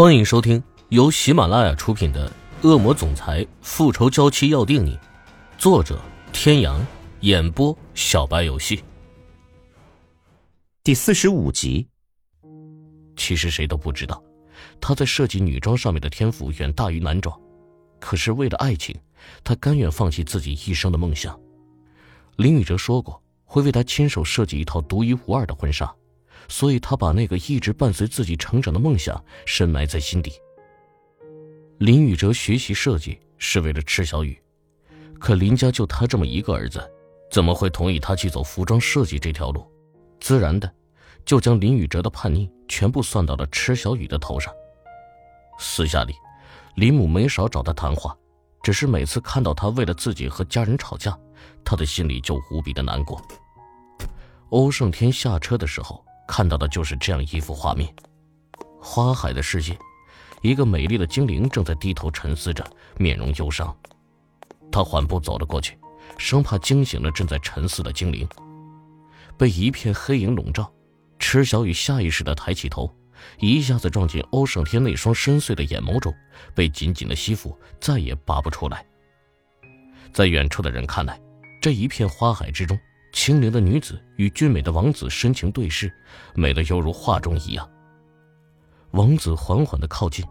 欢迎收听由喜马拉雅出品的《恶魔总裁复仇娇妻要定你》，作者：天阳，演播：小白游戏。第四十五集。其实谁都不知道，他在设计女装上面的天赋远大于男装，可是为了爱情，他甘愿放弃自己一生的梦想。林宇哲说过，会为他亲手设计一套独一无二的婚纱。所以他把那个一直伴随自己成长的梦想深埋在心底。林宇哲学习设计是为了池小雨，可林家就他这么一个儿子，怎么会同意他去走服装设计这条路？自然的，就将林宇哲的叛逆全部算到了池小雨的头上。私下里，林母没少找他谈话，只是每次看到他为了自己和家人吵架，他的心里就无比的难过。欧胜天下车的时候。看到的就是这样一幅画面：花海的世界，一个美丽的精灵正在低头沉思着，面容忧伤。他缓步走了过去，生怕惊醒了正在沉思的精灵。被一片黑影笼罩，池小雨下意识地抬起头，一下子撞进欧胜天那双深邃的眼眸中，被紧紧的吸附，再也拔不出来。在远处的人看来，这一片花海之中。清灵的女子与俊美的王子深情对视，美得犹如画中一样。王子缓缓的靠近，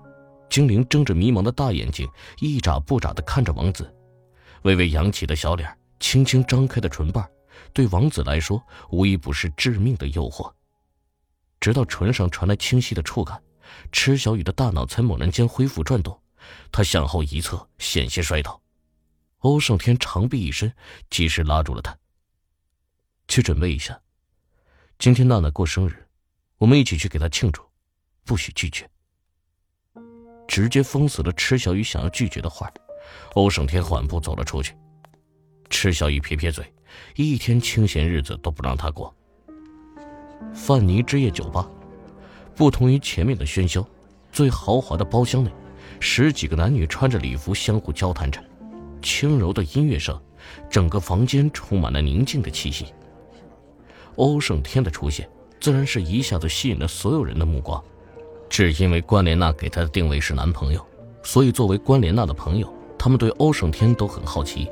精灵睁着迷茫的大眼睛，一眨不眨的看着王子，微微扬起的小脸，轻轻张开的唇瓣，对王子来说无一不是致命的诱惑。直到唇上传来清晰的触感，池小雨的大脑才猛然间恢复转动，他向后一侧，险些摔倒。欧胜天长臂一伸，及时拉住了他。去准备一下。今天娜娜过生日，我们一起去给她庆祝，不许拒绝。直接封死了池小雨想要拒绝的话。欧胜天缓步走了出去。池小雨撇撇嘴，一天清闲日子都不让他过。范尼之夜酒吧，不同于前面的喧嚣，最豪华的包厢内，十几个男女穿着礼服相互交谈着，轻柔的音乐声，整个房间充满了宁静的气息。欧胜天的出现，自然是一下子吸引了所有人的目光。只因为关莲娜给他的定位是男朋友，所以作为关莲娜的朋友，他们对欧胜天都很好奇。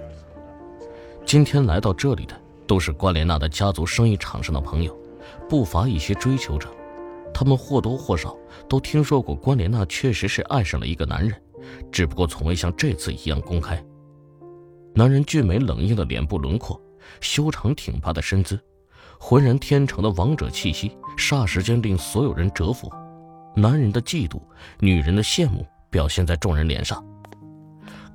今天来到这里的，都是关莲娜的家族生意场上的朋友，不乏一些追求者。他们或多或少都听说过关莲娜确实是爱上了一个男人，只不过从未像这次一样公开。男人俊美冷硬的脸部轮廓，修长挺拔的身姿。浑然天成的王者气息，霎时间令所有人折服。男人的嫉妒，女人的羡慕，表现在众人脸上。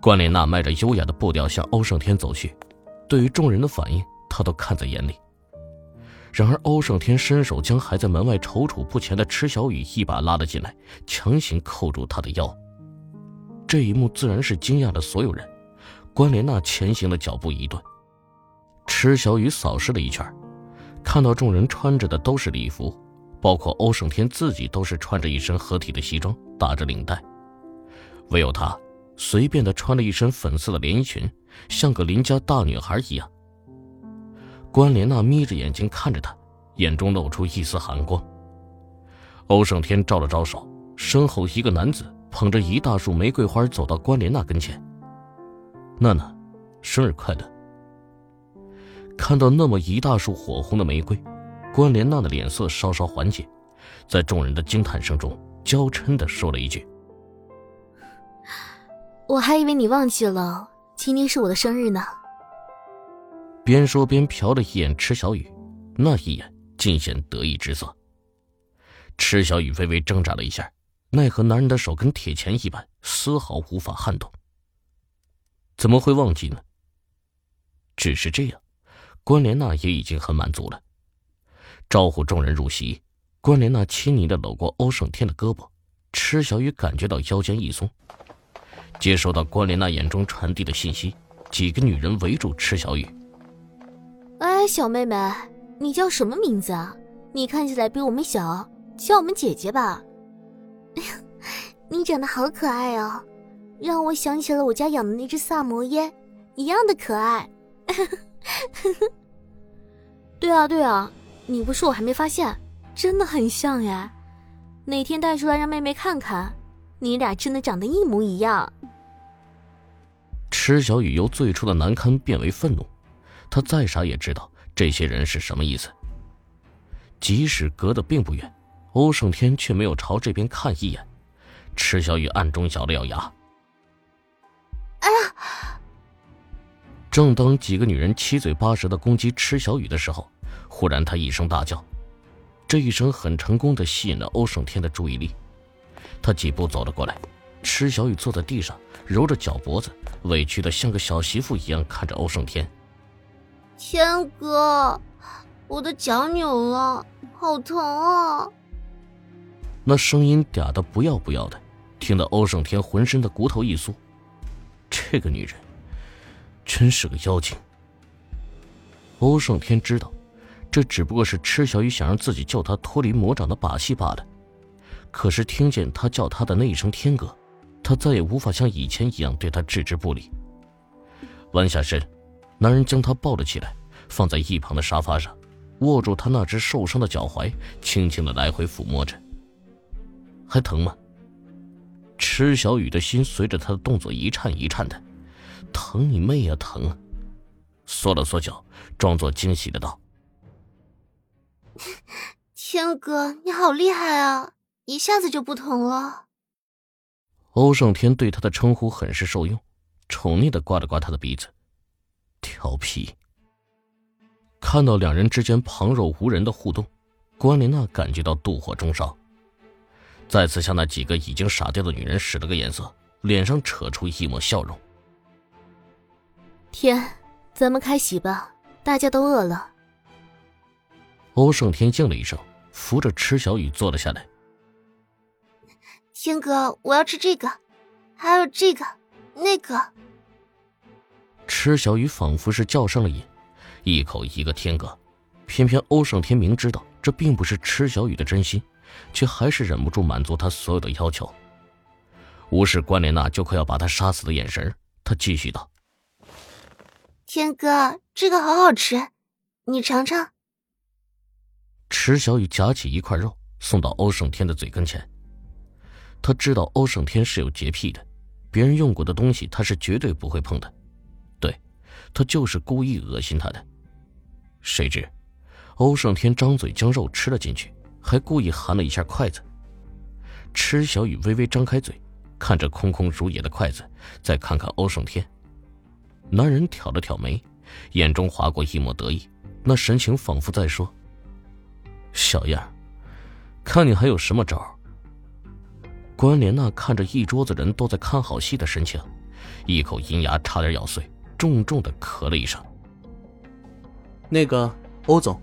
关莲娜迈着优雅的步调向欧胜天走去，对于众人的反应，他都看在眼里。然而，欧胜天伸手将还在门外踌躇不前的池小雨一把拉了进来，强行扣住他的腰。这一幕自然是惊讶了所有人。关莲娜前行的脚步一顿，池小雨扫视了一圈。看到众人穿着的都是礼服，包括欧胜天自己都是穿着一身合体的西装，打着领带，唯有他随便的穿了一身粉色的连衣裙，像个邻家大女孩一样。关莲娜眯着眼睛看着他，眼中露出一丝寒光。欧胜天招了招手，身后一个男子捧着一大束玫瑰花走到关莲娜跟前：“娜娜，生日快乐。”看到那么一大束火红的玫瑰，关莲娜的脸色稍稍缓解，在众人的惊叹声中，娇嗔的说了一句：“我还以为你忘记了，今天是我的生日呢。”边说边瞟了一眼池小雨，那一眼尽显得意之色。池小雨微微挣扎了一下，奈何男人的手跟铁钳一般，丝毫无法撼动。怎么会忘记呢？只是这样。关莲娜也已经很满足了，招呼众人入席。关莲娜亲昵的搂过欧胜天的胳膊，池小雨感觉到腰间一松。接收到关莲娜眼中传递的信息，几个女人围住池小雨。哎，小妹妹，你叫什么名字啊？你看起来比我们小，叫我们姐姐吧。你长得好可爱哦，让我想起了我家养的那只萨摩耶，一样的可爱。呵呵，对啊对啊，你不说我还没发现，真的很像耶。哪天带出来让妹妹看看，你俩真的长得一模一样。池小雨由最初的难堪变为愤怒，他再傻也知道这些人是什么意思。即使隔得并不远，欧胜天却没有朝这边看一眼。池小雨暗中咬了咬牙。正当几个女人七嘴八舌的攻击池小雨的时候，忽然她一声大叫，这一声很成功的吸引了欧胜天的注意力。他几步走了过来，池小雨坐在地上，揉着脚脖子，委屈的像个小媳妇一样看着欧胜天。天哥，我的脚扭了，好疼啊！那声音嗲的不要不要的，听得欧胜天浑身的骨头一酥。这个女人，真是个妖精。欧胜天知道，这只不过是池小雨想让自己救他脱离魔掌的把戏罢了。可是听见他叫他的那一声“天哥”，他再也无法像以前一样对他置之不理。弯下身，男人将她抱了起来，放在一旁的沙发上，握住她那只受伤的脚踝，轻轻的来回抚摸着。还疼吗？池小雨的心随着他的动作一颤一颤的，疼你妹呀，疼！缩了缩脚，装作惊喜的道：“天哥，你好厉害啊，一下子就不疼了。”欧胜天对他的称呼很是受用，宠溺的刮了刮他的鼻子，调皮。看到两人之间旁若无人的互动，关莲娜感觉到妒火中烧。再次向那几个已经傻掉的女人使了个眼色，脸上扯出一抹笑容。天，咱们开席吧，大家都饿了。欧胜天应了一声，扶着池小雨坐了下来。天哥，我要吃这个，还有这个，那个。池小雨仿佛是叫上了瘾，一口一个天哥，偏偏欧胜天明知道这并不是池小雨的真心。却还是忍不住满足他所有的要求。无视关莲娜就快要把他杀死的眼神，他继续道：“天哥，这个好好吃，你尝尝。”池小雨夹起一块肉送到欧胜天的嘴跟前。他知道欧胜天是有洁癖的，别人用过的东西他是绝对不会碰的。对，他就是故意恶心他的。谁知，欧胜天张嘴将肉吃了进去。还故意含了一下筷子。池小雨微微张开嘴，看着空空如也的筷子，再看看欧胜天。男人挑了挑眉，眼中划过一抹得意，那神情仿佛在说：“小样看你还有什么招？”关莲娜看着一桌子人都在看好戏的神情，一口银牙差点咬碎，重重的咳了一声：“那个欧总，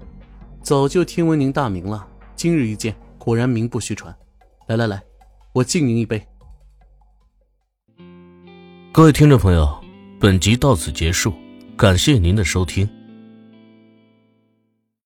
早就听闻您大名了。”今日一见，果然名不虚传。来来来，我敬您一杯。各位听众朋友，本集到此结束，感谢您的收听。